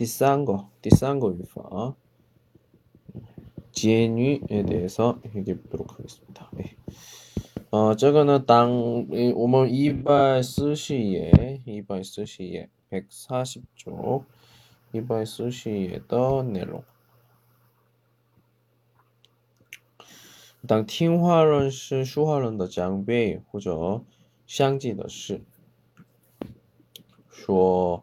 第三个第三个 语法 지혜유에 대해서 얘기해 보도록 하겠습니다. 네. 어, 저거는 당, 오늘 이발 쓰시에, 이발 쓰시에, 140쪽, 이발 쓰시에的 내용. 当听话人是说话人的长辈或者相继的事，说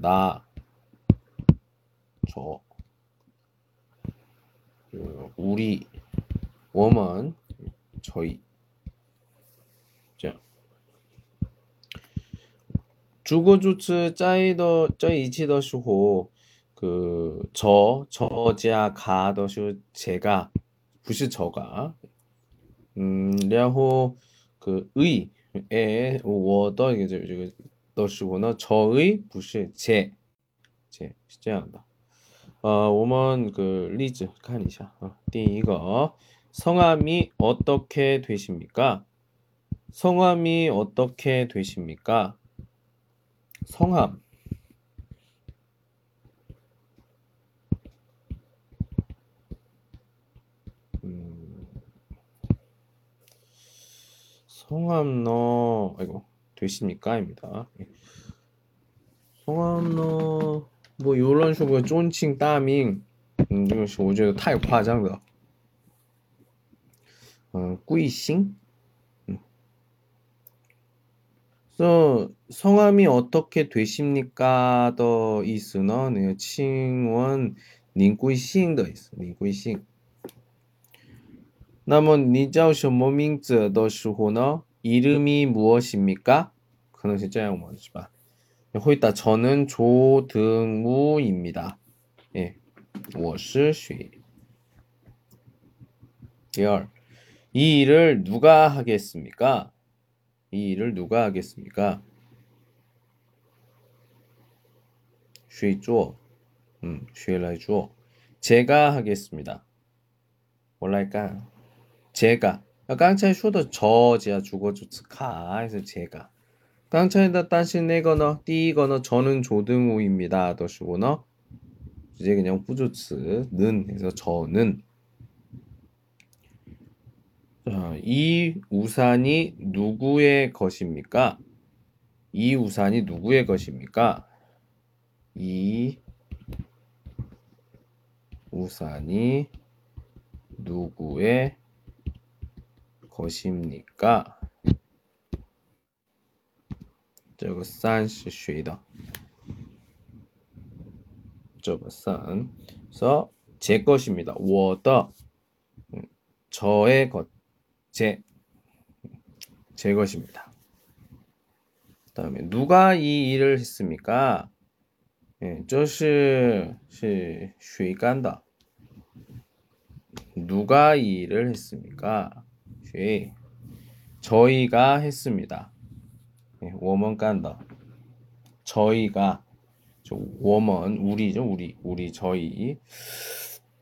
나, 저, 우리, 워먼, 저희. 자. 주거주츠 짜이더 짜이치더 슈호 그저 저지아 가더 슈 제가 부시 저가 음 랴호 그의에 워더 이게 이게, 的时候呢 저의 不是제 제, 是这样的. 어, 我们그例子看一下. 어, 第一个 성함이 어떻게 되십니까? 성함이 어떻게 되십니까? 성함 음, 성함 너 아이고 되십니까?입니다. 예. 성함呢, 뭐 이런 식으로 존칭 따밍, 음, 这个是我觉得太夸张了. 어, 꾸이싱? 음. 그래서 성함이 어떻게 되십니까? 더 있으나, 네, 칭원 닝꾸이싱 더 있어, 닝꾸이싱. 那么你叫什么名字的时候呢？ 이름이 무엇입니까? 可能是这样问是吧？会打 저는 조등무입니다. 예. 我是谁第二 이 일을 누가 하겠습니까? 이 일을 누가 하겠습니까? 谁做? 음, 谁来做? 제가 하겠습니다. 뭘랄까? 제가 刚才说的저加主主词卡还是제가刚才的但是那个呢第一个呢저는조등우입니다的时候呢直接그냥부주詞는해서저는자이우산이누구의것입니까이우산이누구의것입니까이우산이누구의 것입니까? 这个三是谁的?这个三，서 제 것입니다. 我的, 저의 것, 제, 제 것입니다. 다음에 누가 이 일을 했습니까? 예, 这是是谁干的? 누가 이 일을 했습니까? 쉐 저희가 했습니다. 네, 워먼 깐다. 저희가 저 워먼 우리죠 우리 우리 저희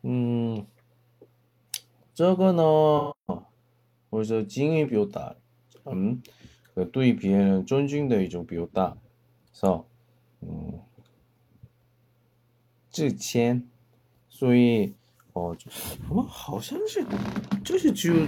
음 저거는 벌써 징의 비오다 음, 그, 对别人尊敬的一种表达，是吧？ 음, 致谦，所以哦，好像是这是只有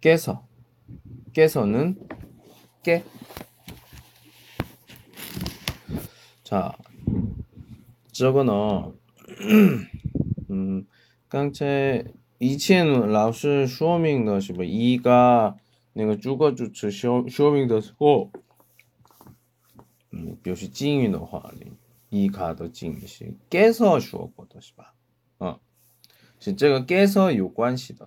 깨서 깨서는 깨. 자, 저거는 음, 刚才以前老师说明的是不一个那个主格主词说说明的时候，嗯，表示敬语的话呢。이 가더 징시 깨서 주어거든 시바 어. 是这个 깨서 有关系的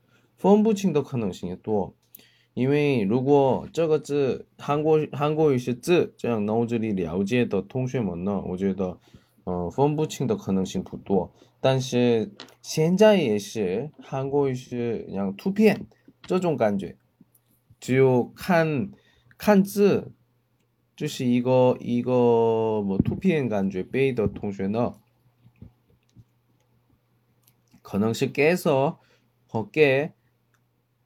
分不清的可能性也多。因为如果这个字韩国韩国语是字，这样脑子里了解的同学们呢，我觉得，嗯，分不清的可能性不多。但是现在也是韩国语是像图片这种感觉，只有看看字。就是一个一个么图片感觉背的同学呢，可能是 get 和 get，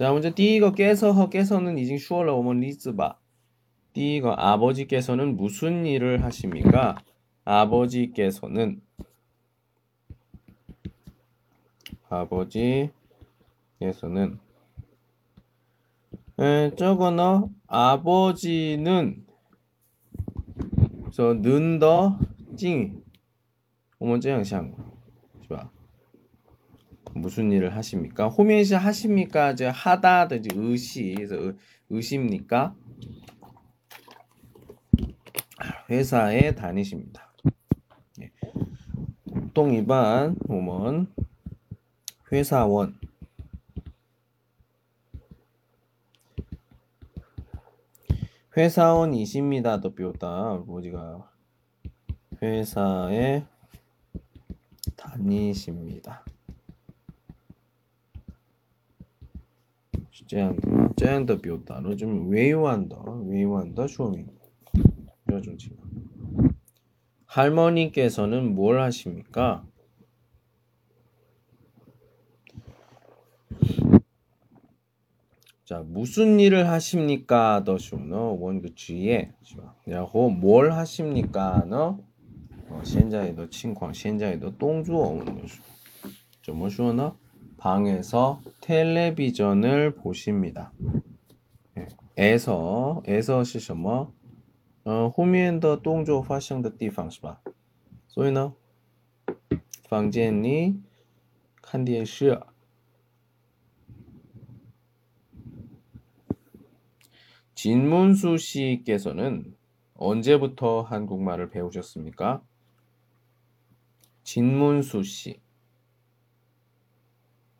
자, 먼저 띠거 깨서 깨서는 이징 쉬어라. 오먼 리즈바. 띠거 아버지께서는 무슨 일을 하십니까? 아버지께서는 아버지께서는 에, 저거너 아버지는 저 는더 찡 오먼 찡 향상 좋아 무슨 일을 하십니까? 호면시 하십니까? 저 하다 든지 의시 의십니까? 회사에 다니십니다. 예. 보통 일반 보면 회사원 회사원이십니다. 더 비웠다. 어디가 회사에 다니십니다. 这样的这样的表达了좀委婉的委婉的说明这种情况 할머니께서는 뭘 하십니까? 자, 무슨 일을 하십니까? 더쇼너 원그 주에 然后뭘 하십니까? 너 어, 现在的情况现在的动作我们怎么说呢? 방에서 텔레비전을 보십니다. 예, 에서 에서 是什么? 어, 后面的动作发生的地方是吧？所以呢， 房间里看电视。 진문수 씨께서는 언제부터 한국말을 배우셨습니까? 진문수 씨.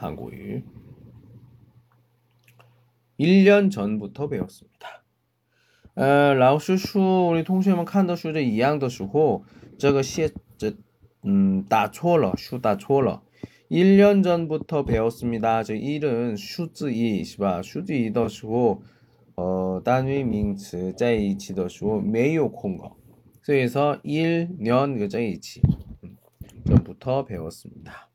한국일 1년 전부터 배웠습니다. 어, 라오슈슈 우리 동시에만 칸더 슈제 이양더 슈고 저거 시에 음, 다초러 슈 다초러 1년 전부터 배웠습니다. 저 1은 슈즈이 시바 슈즈이 더 슈고 어, 단위 명词 자이치 더 슈고 매요 공거 그래서 1년 그 자이치 음, 전부터 배웠습니다.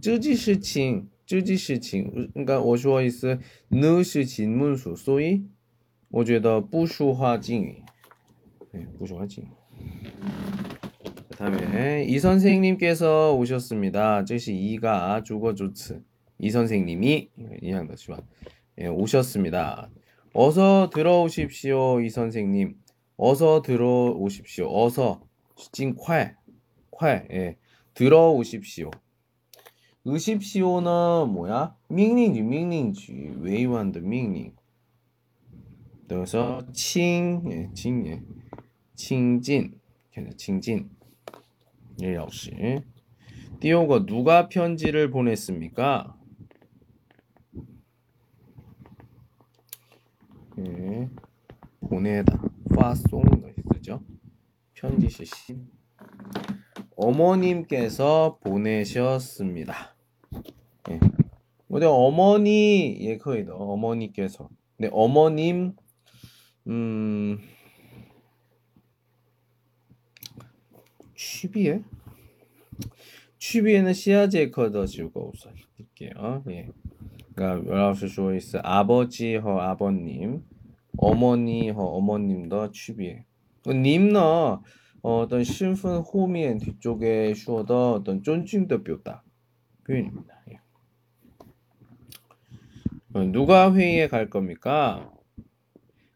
쯔지시칭 这件事情，应该我说意思，呢是金문수，所以我觉得不说话敬语，对，不说话敬语。 그다음에 이 선생님께서 오셨습니다. 这是이가 주거 주词. 이 선생님이 이양的是吧? 예, 오셨습니다. 어서 들어오십시오, 이 선생님. 어서 들어오십시오. 어서 尽快快 예. 들어오십시오. 의십시오는 뭐야? 명령주, 명령주. 외환의 명령. 그래서 어. 칭, 예, 칭, 예. 칭진. 칭진. 예, 역시. 띠오가 누가 편지를 보냈습니까? 예, 보내다. 파송도 쓰죠. 편지 시신. 어머님께서 보내셨습니다. 예. 근데 어머니 예 거의 어머니께서. 네 어머님 음 취비에? 취비에는 씨아지에 커더지우고 없어 읽을게요. 예. 그러니까 열아홉 쇼이스 아버지 허 아버님 어머니 허 어머님 더 취비에. 그 님너 어떤 신분 호미엔 뒤쪽에 슈어더 어떤 쫀칭더 뼈다. 표현입니다. 예. 어, 누가 회의에 갈 겁니까?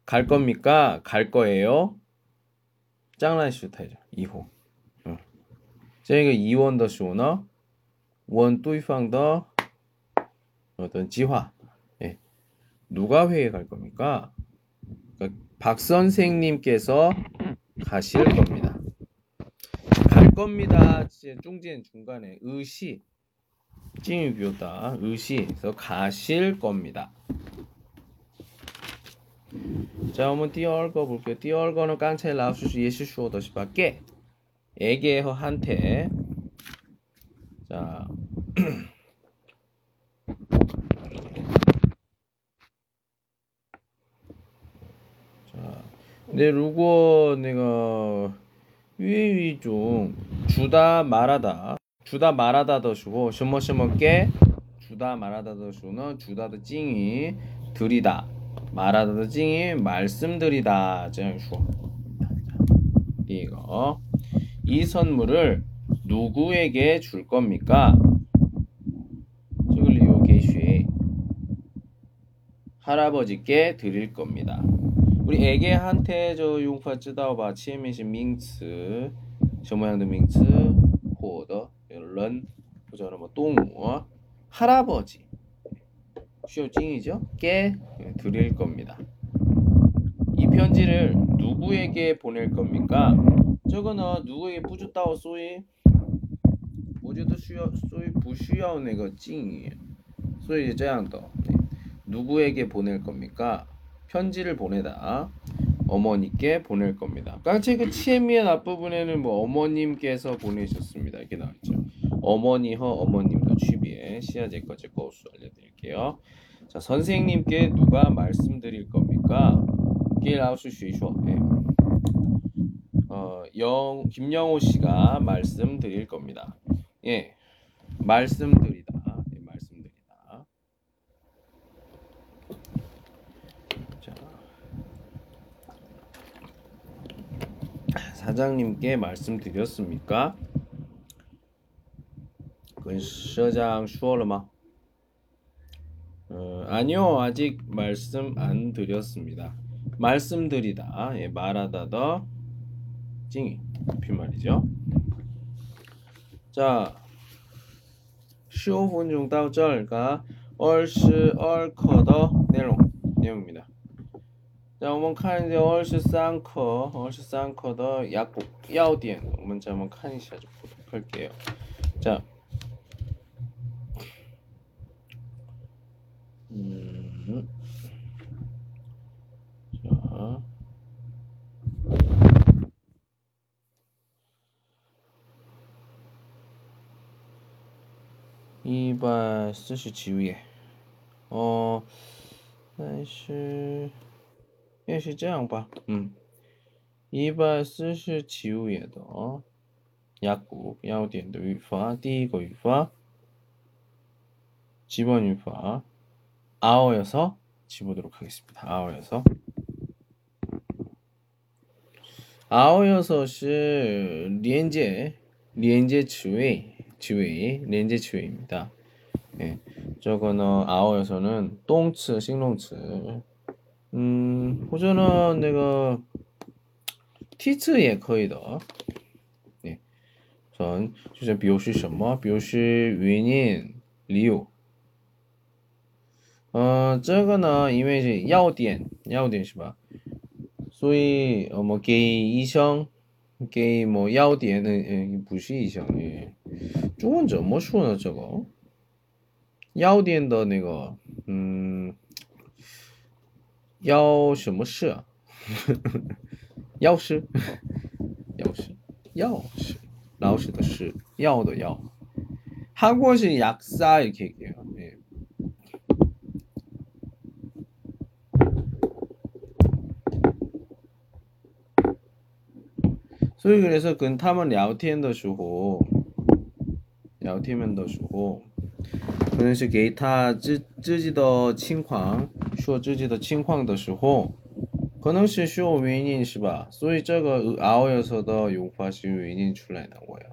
갈 겁니까? 갈 거예요? 짱란 슈타이죠. 2호. 저희가 어. 2원 더 쇼너, 원 또이팡 더 어떤 지화. 예. 누가 회의에 갈 겁니까? 그러니까 박 선생님께서 가실 겁니다. 갈 겁니다. 중진 중간에 의시 찡유교다 의시에서 가실 겁니다. 자, 한번 띄어읽어 볼게요. 띄어읽어는 깡차에 라우스 슈 예시슈오더시 밖에 에게허 한테 자 근데 루고 내가 위위 중 주다 말하다 주다 말하다 더 주고 슈머슈머께 주다 말하다 더 주는 주다 더 찡이 드리다. 말하다 더 찡이 말씀드리다. 찡슈. 이거. 이 선물을 누구에게 줄 겁니까? 저글리오 게슈에 할아버지께 드릴 겁니다. 우리 애기한테 저 용파 쯔다오바 치에미시 밍츠 저 모양도 밍츠 호더. 得人或者뭐 동우 할아버지 쇼징이죠?께 드릴 겁니다. 이 편지를 누구에게 보낼 겁니까? 저거는 누구에게 부주다오 소위 我觉得需要所以不需要那个敬语所以这样的 누구에게 보낼 겁니까? 편지를 보내다 어머니께 보낼 겁니다. 깡체 그 치에미의 앞부분에는 뭐 어머님께서 보내셨습니다. 이렇게 나왔죠. 어머니허 어머님도 취비에 시아제 거제 거수 알려드릴게요. 자 선생님께 누가 말씀드릴 겁니까? 길아우스 쉬쇼. 네. 어, 영 김영호 씨가 말씀드릴 겁니다. 예. 말씀드리다. 예, 말씀드리다. 자, 사장님께 말씀드렸습니까? 跟社长说了吗? 어, 아니요, 아직 말씀 안 드렸습니다. 말씀드리다, 예, 말하다 더 찡이 빈말이죠. 자, 15分钟到这儿가 22课的 내용, 내용입니다. 자, 我们看一下 23课, 23课的 약국, 要点我们再한번看一下就할게요. 자, 음, 자, 一百四十七页，哦，但是也是这样吧，嗯，一百四十七页的哦，雅谷要点的语法，第一个语法，基本语法， 아오여서집어도록하겠습니다아오여서아오여서是连接连接词尾。 지웨이 렌즈 지웨이입니다. 예, 저거는 아어에서는 똥츠 싱롱츠 음 호전은 내가 티츠에 거의 더 예, 전就是表示什么表示原因理由 呃这个呢因为是要点要点是吧所以我们给医生给么要点的嗯不是医生哎中文怎么说呢？这个药店的那个，嗯，药什么事啊？药师，药师，药师，老师的师，药的药。韩国是약사이렇게얘기해요 예。 所以그래서근타면聊天的时候。聊天的时候，可能是给他自自己的情况说自己的情况的时候，可能是说原因是吧？所以这个熬夜时的用法是原因出来的，我呀。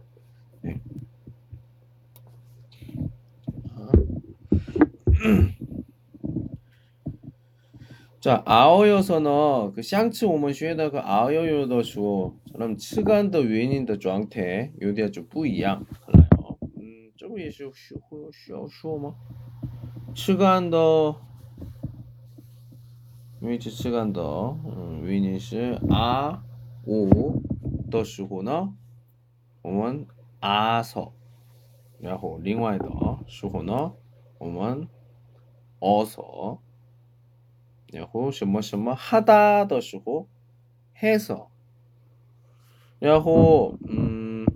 자 아어여서는 그 샹츠 오면 쉬에다 그 아어여여더 슈 그럼 측간더原因的 状态 요디아 좀不一样 也是需会需要说吗？吃干的，位置吃干的，嗯，原因是啊我的时候呢，我们啊서然后另外的时候呢，我们어 서， 然后什么什么하다的时候해 서， 然后嗯。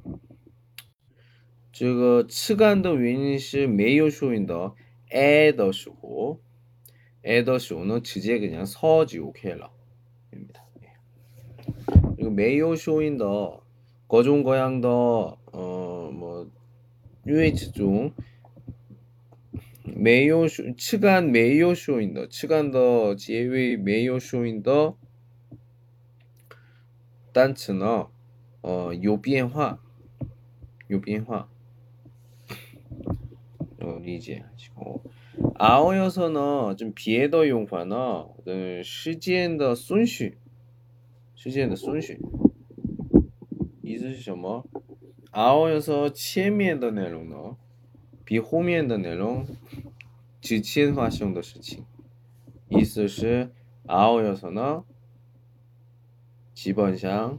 这个吃干的原因是没有说音的에的时候，에的时候呢，直接그냥서지 OK了，입니다这个没有说音的各种各样的呃么位置中没有说吃干没有说音的吃干的结尾没有说音的单词呢， 呃有变化，有变化。理解하시고 아어여서는 좀 비에더 용파는 시간 的顺序时间的顺序 意思是什么 아어여서 前面的内容呢比后面的内容之前发生的事情意思是 아어여서는 基本上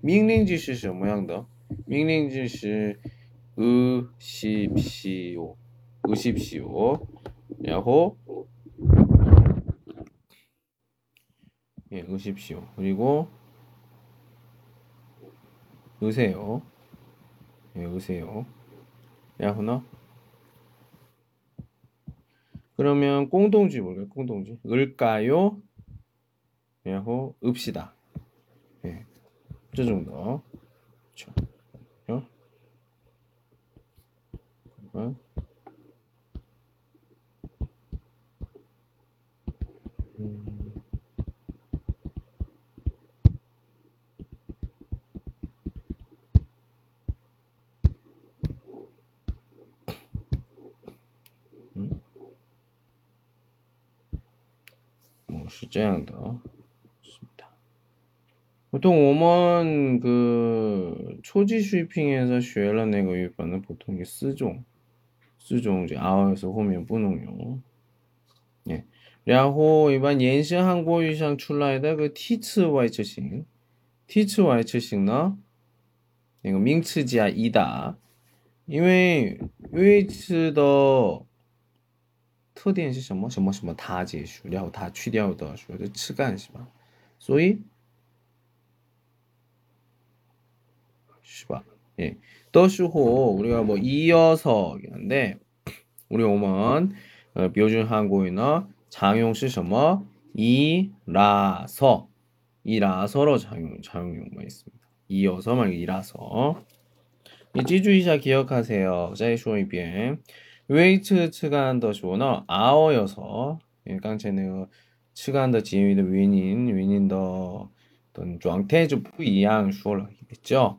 命令句是什么样的？命令句是으십시오 으십시오. 然后 예, 으십시오. 그리고 으세요. 예, 으세요. 然后呢? 그러면 공동지 뭘까요? 공동지. 을까요? 然后 읍시다. 예. 这种的 그렇죠. 어? 어? 음. 음? 哦，是这样的啊，是的。 보통 오먼 그 초지 슈이핑에서 学了那个语本呢 보통 이게 쓰종, 쓰종 이제 아어에서 호면 분홍용. 예. 然后一般延伸韩国语上出来的个替词外置型，替词外置型呢，那个名词加一的，因为位置的特点是什么？什么什么它结束，然后它去掉的说的词干是吧？所以 吧？ 예. 的时候 우리가 뭐 이어서 하는데 우리 오면 어, 标准 한국어나 장용 是什么? 이라서 이라서로 장용 장용만 있습니다. 이어서만 이라서. 你记住一下 기억하세요. 再说一遍. 웨이트 측간 的时候呢 아어여서 刚才那个 측간 的 지위의 原因原因的等状态就不一样说了있죠.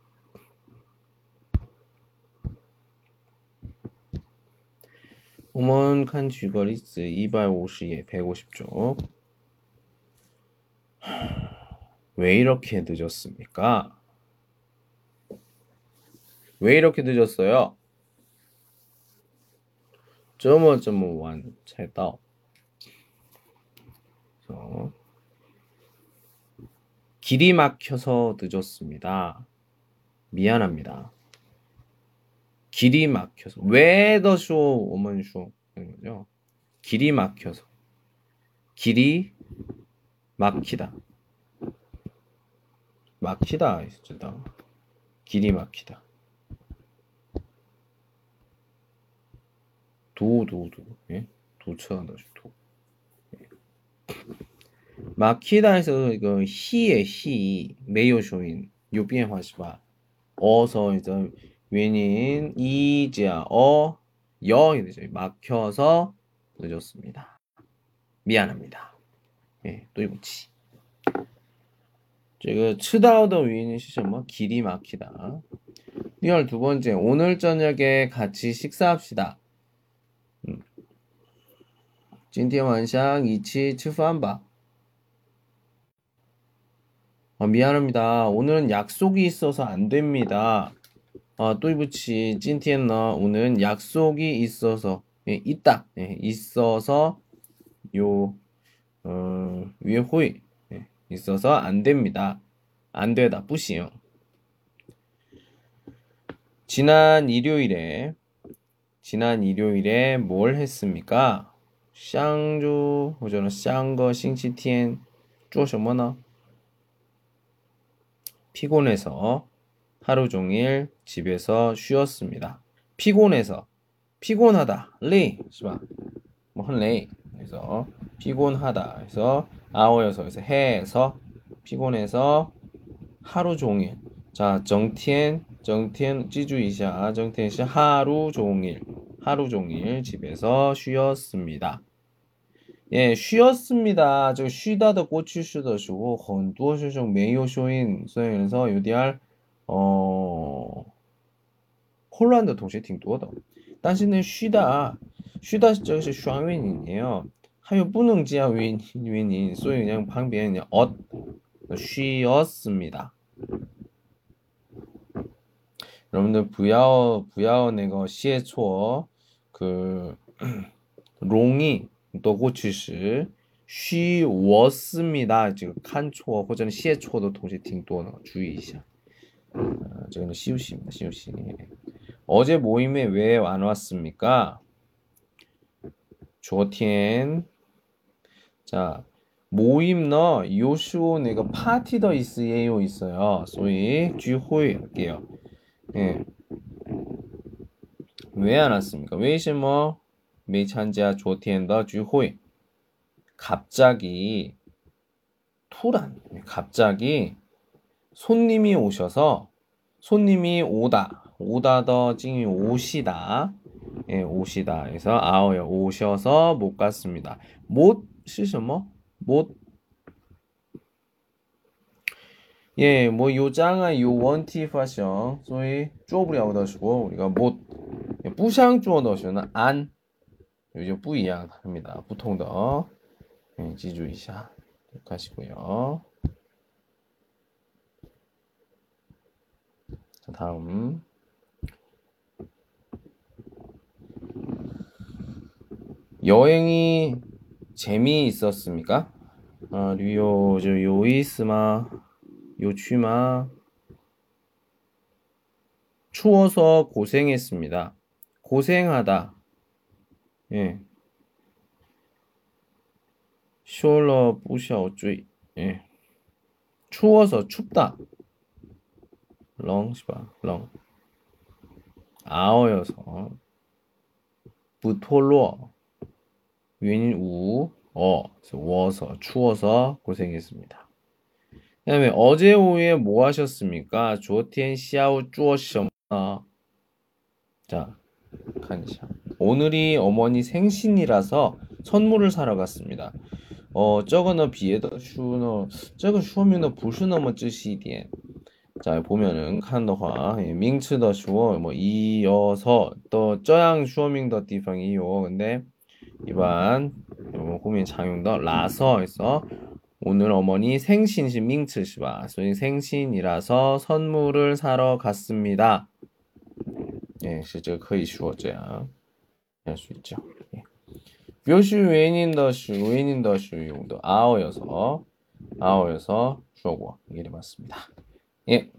오먼칸 쥐거리스 250에 150쪽 왜 이렇게 늦었습니까? 왜 이렇게 늦었어요? 점어점어완 찰떡 길이 막혀서 늦었습니다. 미안합니다. 길이 막혀서 왜더쇼 오먼쇼 하는 거죠. 길이 막혀서 길이 막히다. 막히다 있었다. 길이 막히다. 도, 도, 도. 예? 도처한다, 도. 예. 막히다에서 이거 희의 희, 메요쇼인, 요 변화是吧? 어서 이제 原因 이자 어, 여 이죠. 막혀서 늦었습니다. 미안합니다. 예, 또 이거지. 这个迟到的原因是什么? 길이 막히다. 第二두 번째, 오늘 저녁에 같이 식사합시다. 今天晚上一起吃饭吧. 아, 미안합니다. 오늘은 약속이 있어서 안 됩니다. 어, 아, 또이부치 찐티엔너 오는 약속이 있어서 예, 있다 예, 있어서 요 어, 위에 호이 예, 있어서 안 됩니다. 안 되다 뿌시요. 지난 일요일에 지난 일요일에 뭘 했습니까? 샹주 호전은 샹거 싱치티엔 쪼셔머나 피곤해서 하루 종일 집에서 쉬었습니다. 피곤해서 피곤하다. 레이. 시바. 뭐한 레이. 그래서 피곤하다. 그래서 아워여서 그래서 해서 피곤해서 하루 종일. 자, 정티엔 정티엔 찌주이샤. 정티엔 씨 하루 종일. 하루 종일 집에서 쉬었습니다. 예, 쉬었습니다. 저 쉬다도 꽃이 쉬더시고 건두어 쉬쇼 매요 쇼인 소연에서 유디알 어 혼란的 동시에 挺多的但是呢 쉬다 쉬다 这个是双元音이에요还有不能加元元音所以그냥旁边그냥 엇 쉬었습니다. 여러분들 부야어 부야어 내거 시에초어 그 롱이 또过去时 쉬웠습니다. 지금 칸초어 或者 시에초어도 동시에 挺多的注意一下. 아, 저는 시우시입니다. 어제 모임에 왜 안 왔습니까? 조티엔 자 모임 너 요쇼 내가 파티 더 있어요 있어요. 소위 주호이 할게요. 예. 왜 안 왔습니까? 왜什么 뭐 메찬자 조티엔더 주호이 갑자기 투란 네, 갑자기 손님이 오셔서 손님이 오다 오다 더 징이 오시다. 예, 오시다. 그래서 아오요. 오셔서 못 갔습니다. 못 시셔머? 뭐? 못 예, 뭐 요장아 요 원티 파셔. 소위 쪼브리 아웃 하시고 우리가 못 예, 부상 쪼어 넣으시는 안 요즘 뿌이양 합니다. 보통 더 예, 지주이샤 하시고요. 자, 다음 여행이 재미있었습니까? 아, 류요 저 요이스마 요취마 추워서 고생했습니다. 고생하다. 예. 쇼러 부셔追 예. 추워서 춥다. 렁 시바 렁. 아어여서 부토로 윈, 우, 어. 워서, 추워서 고생했습니다. 그 다음에 어제 오후에 뭐 하셨습니까? 조티엔 시아우 쭈어시셨나? 아, 자, 간샤. 오늘이 어머니 생신이라서 선물을 사러 갔습니다. 어, 저거는 비에더 슈너, 저거 슈어미너 부슈너머 쯔시디엔. 자, 보면은 칸더화 예, 밍츠더 슈어 뭐 이어서 또 저양 슈어밍 더 디팡이요. 근데 이반 고민 장용더 라서에서 오늘 어머니 생신시 밍츠시바 소위 생신이라서 선물을 사러 갔습니다. 예, 실제 거의 쉬워져야 할수 있죠. 예. 묘시 웨인인더슈 웨인인더슈 용도 아어여서 아어여서 주어고 이게 맞습니다. 예.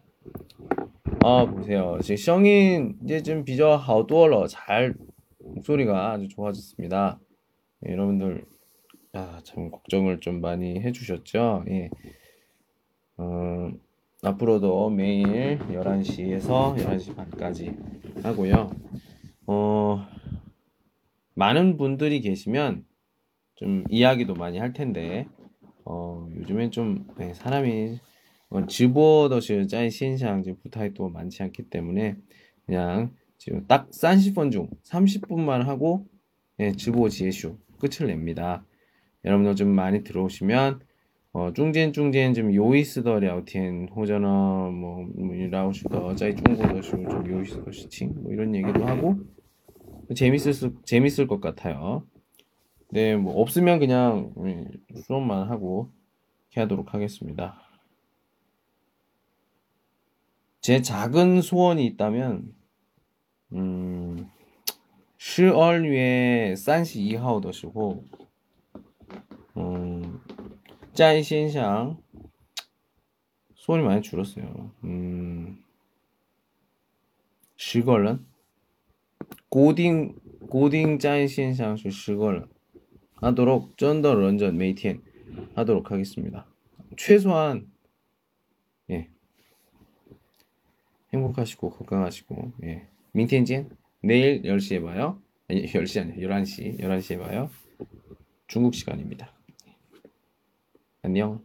아 보세요. 지금 성인 이제 좀 비저 하우도어 잘 목소리가 아주 좋아졌습니다. 예, 여러분들 아, 참 걱정을 좀 많이 해주셨죠. 예. 음, 앞으로도 매일 11시에서 11시 반까지 하고요. 어, 많은 분들이 계시면 좀 이야기도 많이 할 텐데, 어, 요즘엔 좀 네, 사람이 즈보더시 짜이 시인상 부탁이 또 많지 않기 때문에 그냥 지금 딱 30분 중 30분만 하고 예, 즈보 지혜슈 끝을 냅니다. 여러분도 좀 많이 들어오시면 어, 중진 중진 좀 요이스더 랴오티엔 호전어 뭐, 뭐 라오시더 자이 중고더슈 좀 요이스더 시칭 뭐 이런 얘기도 하고 재밌을 수, 재밌을 것 같아요. 네, 뭐 없으면 그냥 음, 수업만 하고 하도록 하겠습니다. 제 작은 소원이 있다면 음 10월 위에 32号 도시고 음, 짠 신상 수원이 많이 줄었어요. 음, 10월은 고딩 고딩 짠 신상 10월 하도록 쩐더 런전 메이티엔 하도록 하겠습니다. 최소한 예 행복하시고 건강하시고 예 민텐젠 내일 10시에 봐요. 아니, 10시 아니에요. 11시. 11시에 봐요. 중국 시간입니다. 안녕.